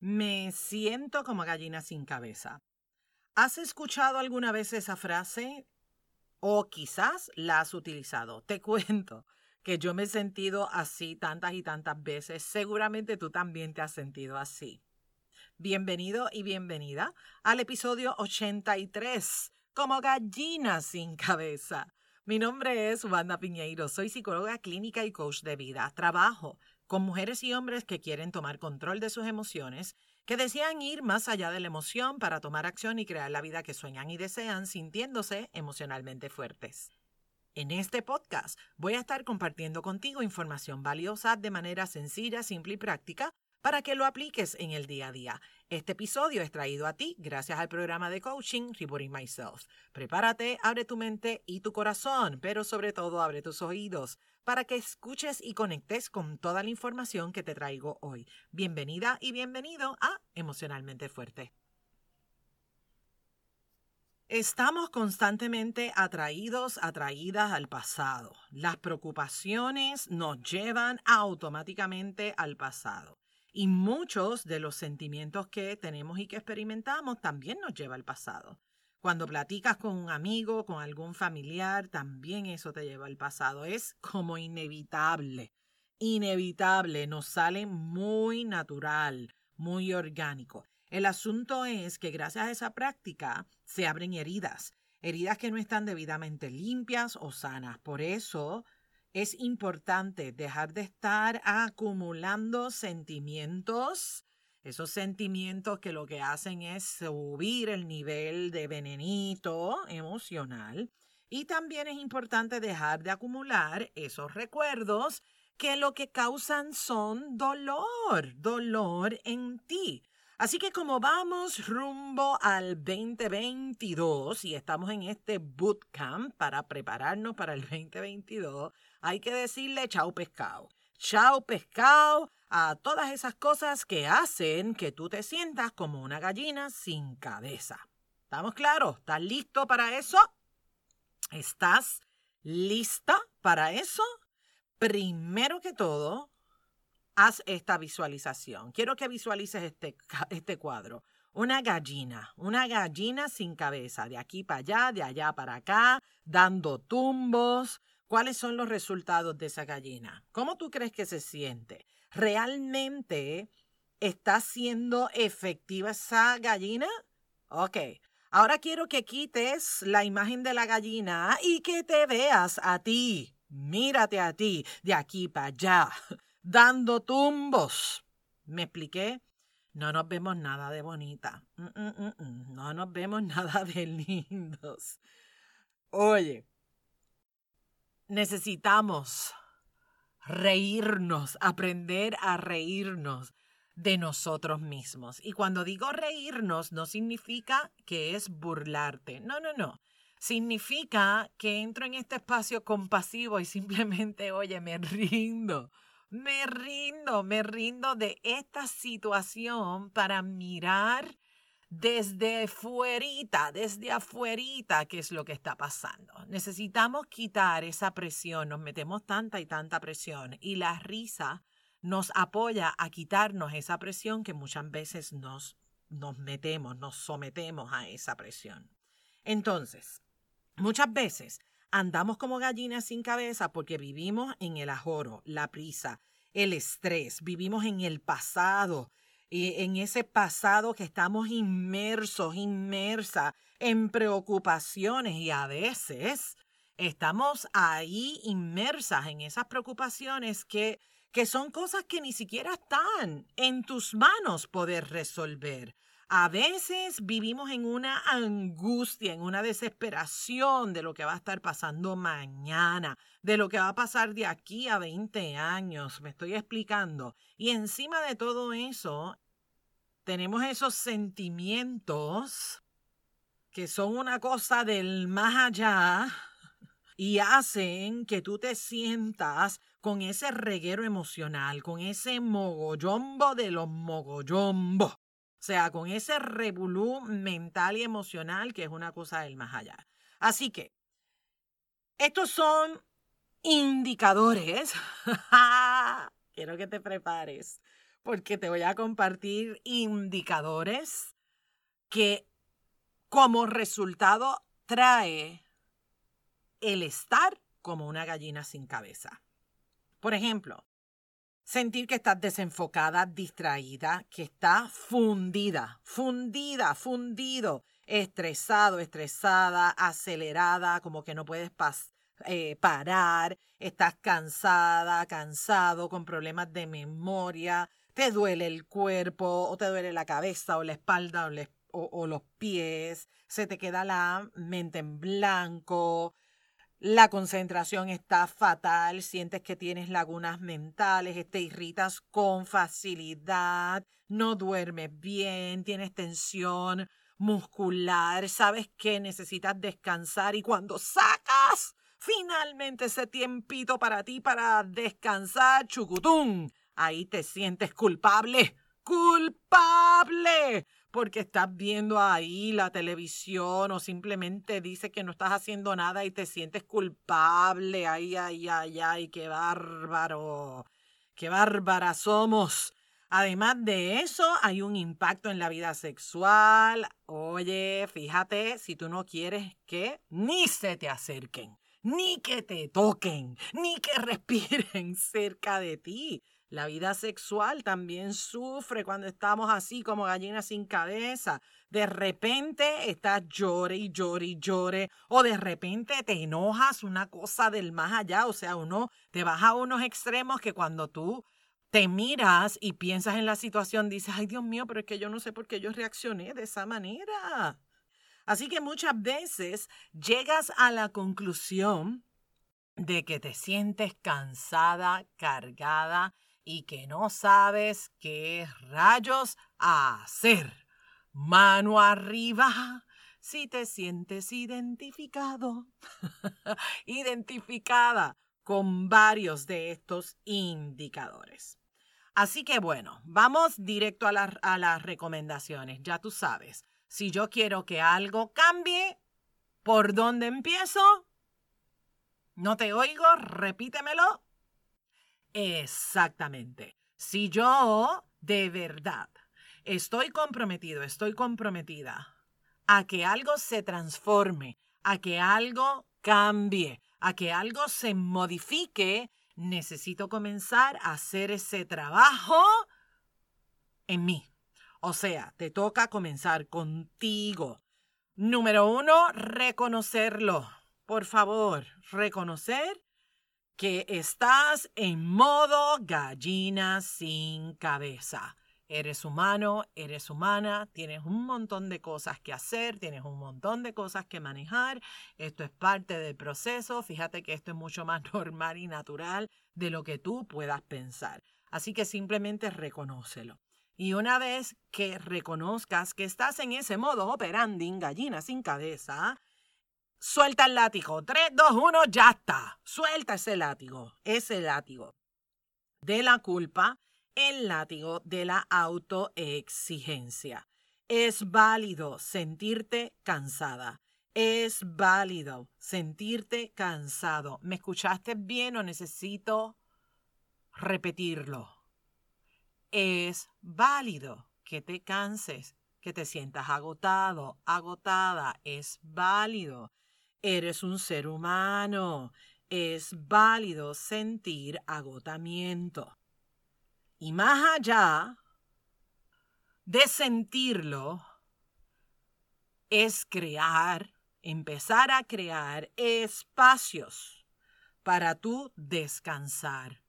Me siento como gallina sin cabeza. ¿Has escuchado alguna vez esa frase? O quizás la has utilizado. Te cuento que yo me he sentido así tantas y tantas veces. Seguramente tú también te has sentido así. Bienvenido y bienvenida al episodio 83, como gallina sin cabeza. Mi nombre es Wanda Piñeiro, soy psicóloga clínica y coach de vida. Trabajo con mujeres y hombres que quieren tomar control de sus emociones, que desean ir más allá de la emoción para tomar acción y crear la vida que sueñan y desean sintiéndose emocionalmente fuertes. En este podcast voy a estar compartiendo contigo información valiosa de manera sencilla, simple y práctica para que lo apliques en el día a día. Este episodio es traído a ti gracias al programa de coaching Rebooting Myself. Prepárate, abre tu mente y tu corazón, pero sobre todo abre tus oídos para que escuches y conectes con toda la información que te traigo hoy. Bienvenida y bienvenido a Emocionalmente Fuerte. Estamos constantemente atraídos, atraídas al pasado. Las preocupaciones nos llevan automáticamente al pasado. Y muchos de los sentimientos que tenemos y que experimentamos también nos lleva al pasado. Cuando platicas con un amigo, con algún familiar, también eso te lleva al pasado. Es como inevitable, inevitable, nos sale muy natural, muy orgánico. El asunto es que gracias a esa práctica se abren heridas, heridas que no están debidamente limpias o sanas. Por eso es importante dejar de estar acumulando sentimientos, esos sentimientos que lo que hacen es subir el nivel de venenito emocional. Y también es importante dejar de acumular esos recuerdos que lo que causan son dolor, dolor en ti. Así que como vamos rumbo al 2022 y estamos en este bootcamp para prepararnos para el 2022, hay que decirle chao pescado. Chao pescado a todas esas cosas que hacen que tú te sientas como una gallina sin cabeza. ¿Estamos claros? ¿Estás listo para eso? ¿Estás lista para eso? Primero que todo, haz esta visualización. Quiero que visualices este, este cuadro. Una gallina, una gallina sin cabeza, de aquí para allá, de allá para acá, dando tumbos. ¿Cuáles son los resultados de esa gallina? ¿Cómo tú crees que se siente? ¿Realmente está siendo efectiva esa gallina? Ok. Ahora quiero que quites la imagen de la gallina y que te veas a ti. Mírate a ti, de aquí para allá dando tumbos. ¿Me expliqué? No nos vemos nada de bonita. Mm, mm, mm, no nos vemos nada de lindos. Oye, necesitamos reírnos, aprender a reírnos de nosotros mismos. Y cuando digo reírnos, no significa que es burlarte. No, no, no. Significa que entro en este espacio compasivo y simplemente, oye, me rindo me rindo, me rindo de esta situación para mirar desde fuerita, desde afuerita, qué es lo que está pasando. Necesitamos quitar esa presión, nos metemos tanta y tanta presión y la risa nos apoya a quitarnos esa presión que muchas veces nos, nos metemos, nos sometemos a esa presión. Entonces, muchas veces Andamos como gallinas sin cabeza porque vivimos en el ajoro, la prisa, el estrés, vivimos en el pasado, en ese pasado que estamos inmersos, inmersa en preocupaciones y a veces estamos ahí inmersas en esas preocupaciones que, que son cosas que ni siquiera están en tus manos poder resolver. A veces vivimos en una angustia, en una desesperación de lo que va a estar pasando mañana, de lo que va a pasar de aquí a 20 años, me estoy explicando. Y encima de todo eso, tenemos esos sentimientos que son una cosa del más allá y hacen que tú te sientas con ese reguero emocional, con ese mogollombo de los mogollombo. O sea, con ese revolú mental y emocional que es una cosa del más allá. Así que, estos son indicadores. Quiero que te prepares. porque te voy a compartir indicadores que como resultado trae el estar como una gallina sin cabeza. Por ejemplo, sentir que estás desenfocada, distraída, que estás fundida, fundida, fundido, estresado, estresada, acelerada, como que no puedes eh, parar, estás cansada, cansado, con problemas de memoria, te duele el cuerpo o te duele la cabeza o la espalda o los pies, se te queda la mente en blanco, la concentración está fatal, sientes que tienes lagunas mentales, te irritas con facilidad, no duermes bien, tienes tensión muscular, sabes que necesitas descansar y cuando sacas finalmente ese tiempito para ti para descansar, chucutún, ahí te sientes culpable, culpable porque estás viendo ahí la televisión o simplemente dice que no estás haciendo nada y te sientes culpable. Ay, ay, ay, ay, qué bárbaro. Qué bárbara somos. Además de eso, hay un impacto en la vida sexual. Oye, fíjate, si tú no quieres que ni se te acerquen, ni que te toquen, ni que respiren cerca de ti. La vida sexual también sufre cuando estamos así como gallinas sin cabeza. De repente estás llore y llore y llore. O de repente te enojas una cosa del más allá. O sea, uno te vas a unos extremos que cuando tú te miras y piensas en la situación, dices, ay Dios mío, pero es que yo no sé por qué yo reaccioné de esa manera. Así que muchas veces llegas a la conclusión de que te sientes cansada, cargada y que no sabes qué rayos hacer. Mano arriba si te sientes identificado, identificada con varios de estos indicadores. Así que bueno, vamos directo a, a las recomendaciones. Ya tú sabes, si yo quiero que algo cambie, ¿por dónde empiezo? No te oigo, repítemelo. Exactamente. Si yo de verdad estoy comprometido, estoy comprometida a que algo se transforme, a que algo cambie, a que algo se modifique, necesito comenzar a hacer ese trabajo en mí. O sea, te toca comenzar contigo. Número uno, reconocerlo. Por favor, reconocer que estás en modo gallina sin cabeza. Eres humano, eres humana, tienes un montón de cosas que hacer, tienes un montón de cosas que manejar. Esto es parte del proceso. Fíjate que esto es mucho más normal y natural de lo que tú puedas pensar. Así que simplemente reconócelo. Y una vez que reconozcas que estás en ese modo operandi, gallina sin cabeza, Suelta el látigo. 3, 2, 1, ya está. Suelta ese látigo. Ese látigo de la culpa, el látigo de la autoexigencia. Es válido sentirte cansada. Es válido sentirte cansado. ¿Me escuchaste bien o necesito repetirlo? Es válido que te canses, que te sientas agotado, agotada. Es válido. Eres un ser humano. Es válido sentir agotamiento. Y más allá de sentirlo, es crear, empezar a crear espacios para tú descansar,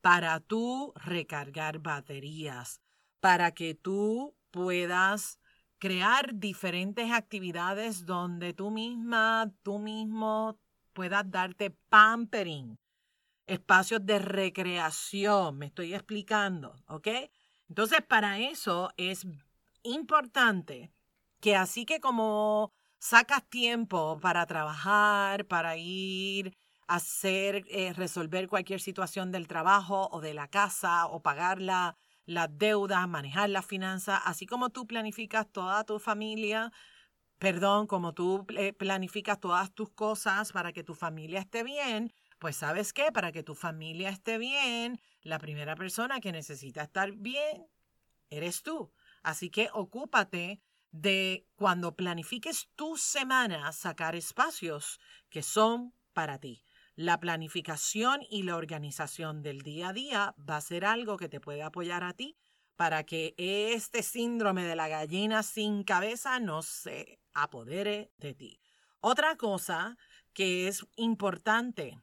para tú recargar baterías, para que tú puedas crear diferentes actividades donde tú misma, tú mismo puedas darte pampering, espacios de recreación, me estoy explicando, ¿ok? Entonces, para eso es importante que así que como sacas tiempo para trabajar, para ir a hacer, eh, resolver cualquier situación del trabajo o de la casa o pagarla las deudas, manejar las finanzas, así como tú planificas toda tu familia, perdón, como tú planificas todas tus cosas para que tu familia esté bien, Pues sabes qué, para que tu familia esté bien, la primera persona que necesita estar bien eres tú. Así que ocúpate de cuando planifiques tu semana, sacar espacios que son para ti. La planificación y la organización del día a día va a ser algo que te puede apoyar a ti para que este síndrome de la gallina sin cabeza no se apodere de ti. Otra cosa que es importante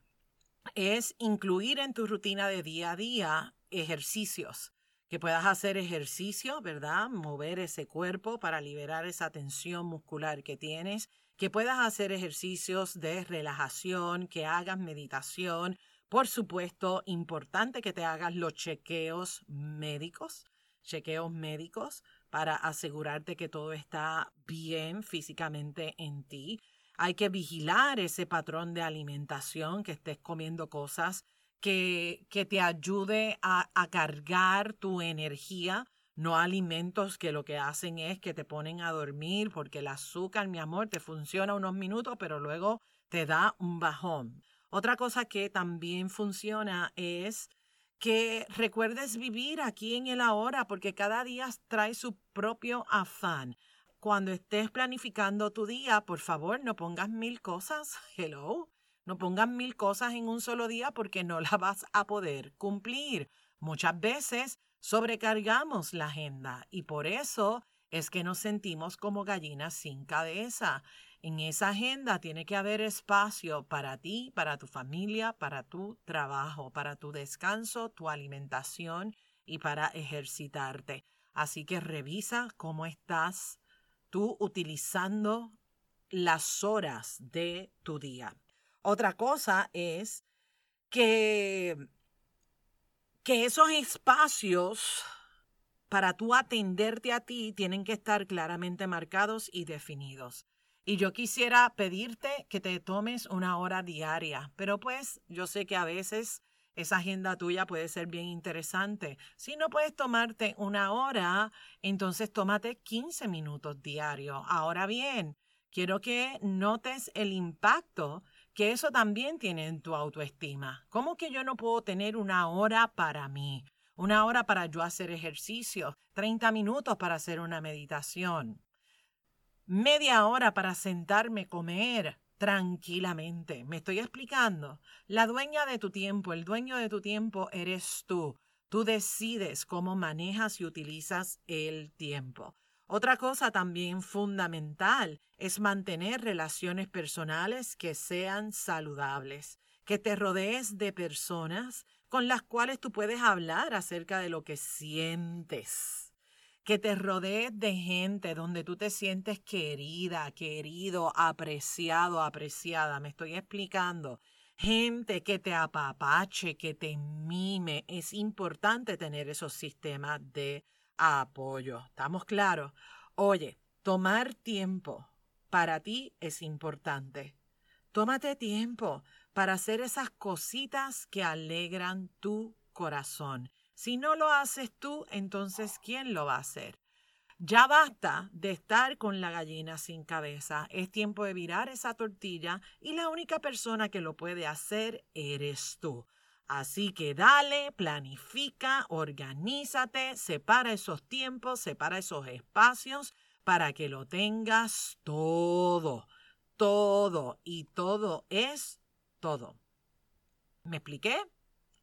es incluir en tu rutina de día a día ejercicios que puedas hacer ejercicio, ¿verdad? Mover ese cuerpo para liberar esa tensión muscular que tienes, que puedas hacer ejercicios de relajación, que hagas meditación. Por supuesto, importante que te hagas los chequeos médicos, chequeos médicos para asegurarte que todo está bien físicamente en ti. Hay que vigilar ese patrón de alimentación, que estés comiendo cosas que, que te ayude a, a cargar tu energía, no alimentos que lo que hacen es que te ponen a dormir, porque el azúcar, mi amor, te funciona unos minutos, pero luego te da un bajón. Otra cosa que también funciona es que recuerdes vivir aquí en el ahora, porque cada día trae su propio afán. Cuando estés planificando tu día, por favor, no pongas mil cosas. Hello. No pongas mil cosas en un solo día porque no las vas a poder cumplir. Muchas veces sobrecargamos la agenda y por eso es que nos sentimos como gallinas sin cabeza. En esa agenda tiene que haber espacio para ti, para tu familia, para tu trabajo, para tu descanso, tu alimentación y para ejercitarte. Así que revisa cómo estás tú utilizando las horas de tu día. Otra cosa es que, que esos espacios para tú atenderte a ti tienen que estar claramente marcados y definidos. Y yo quisiera pedirte que te tomes una hora diaria, pero pues yo sé que a veces esa agenda tuya puede ser bien interesante. Si no puedes tomarte una hora, entonces tómate 15 minutos diarios. Ahora bien, quiero que notes el impacto que eso también tiene en tu autoestima. ¿Cómo que yo no puedo tener una hora para mí? Una hora para yo hacer ejercicio, 30 minutos para hacer una meditación, media hora para sentarme, comer tranquilamente. ¿Me estoy explicando? La dueña de tu tiempo, el dueño de tu tiempo eres tú. Tú decides cómo manejas y utilizas el tiempo. Otra cosa también fundamental es mantener relaciones personales que sean saludables, que te rodees de personas con las cuales tú puedes hablar acerca de lo que sientes, que te rodees de gente donde tú te sientes querida, querido, apreciado, apreciada. Me estoy explicando. Gente que te apapache, que te mime. Es importante tener esos sistemas de apoyo. ¿Estamos claros? Oye, tomar tiempo para ti es importante. Tómate tiempo para hacer esas cositas que alegran tu corazón. Si no lo haces tú, entonces ¿quién lo va a hacer? Ya basta de estar con la gallina sin cabeza. Es tiempo de virar esa tortilla y la única persona que lo puede hacer eres tú. Así que dale, planifica, organízate, separa esos tiempos, separa esos espacios para que lo tengas todo, todo y todo es todo. ¿Me expliqué?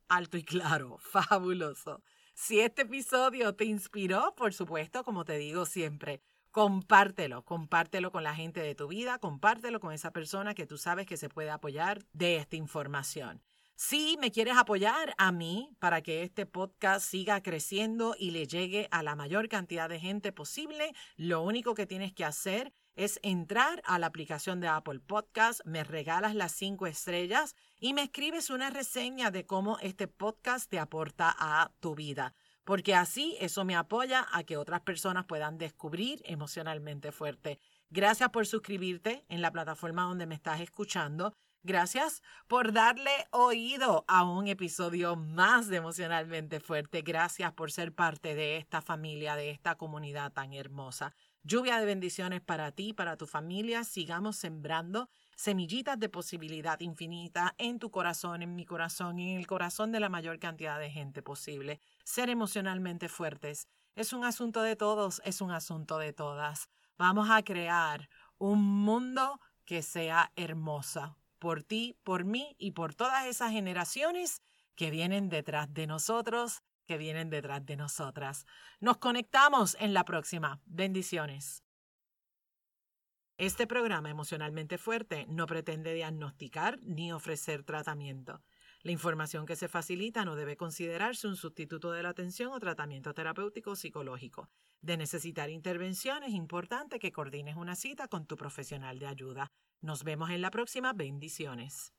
Alto y claro, fabuloso. Si este episodio te inspiró, por supuesto, como te digo siempre, compártelo, compártelo con la gente de tu vida, compártelo con esa persona que tú sabes que se puede apoyar de esta información. Si me quieres apoyar a mí para que este podcast siga creciendo y le llegue a la mayor cantidad de gente posible, lo único que tienes que hacer es entrar a la aplicación de Apple Podcast, me regalas las cinco estrellas y me escribes una reseña de cómo este podcast te aporta a tu vida. Porque así eso me apoya a que otras personas puedan descubrir emocionalmente fuerte. Gracias por suscribirte en la plataforma donde me estás escuchando. Gracias por darle oído a un episodio más de Emocionalmente Fuerte. Gracias por ser parte de esta familia, de esta comunidad tan hermosa. Lluvia de bendiciones para ti, para tu familia. Sigamos sembrando semillitas de posibilidad infinita en tu corazón, en mi corazón, en el corazón de la mayor cantidad de gente posible. Ser emocionalmente fuertes es un asunto de todos, es un asunto de todas. Vamos a crear un mundo que sea hermosa por ti, por mí y por todas esas generaciones que vienen detrás de nosotros, que vienen detrás de nosotras. Nos conectamos en la próxima. Bendiciones. Este programa emocionalmente fuerte no pretende diagnosticar ni ofrecer tratamiento. La información que se facilita no debe considerarse un sustituto de la atención o tratamiento terapéutico psicológico. De necesitar intervención es importante que coordines una cita con tu profesional de ayuda. Nos vemos en la próxima. Bendiciones.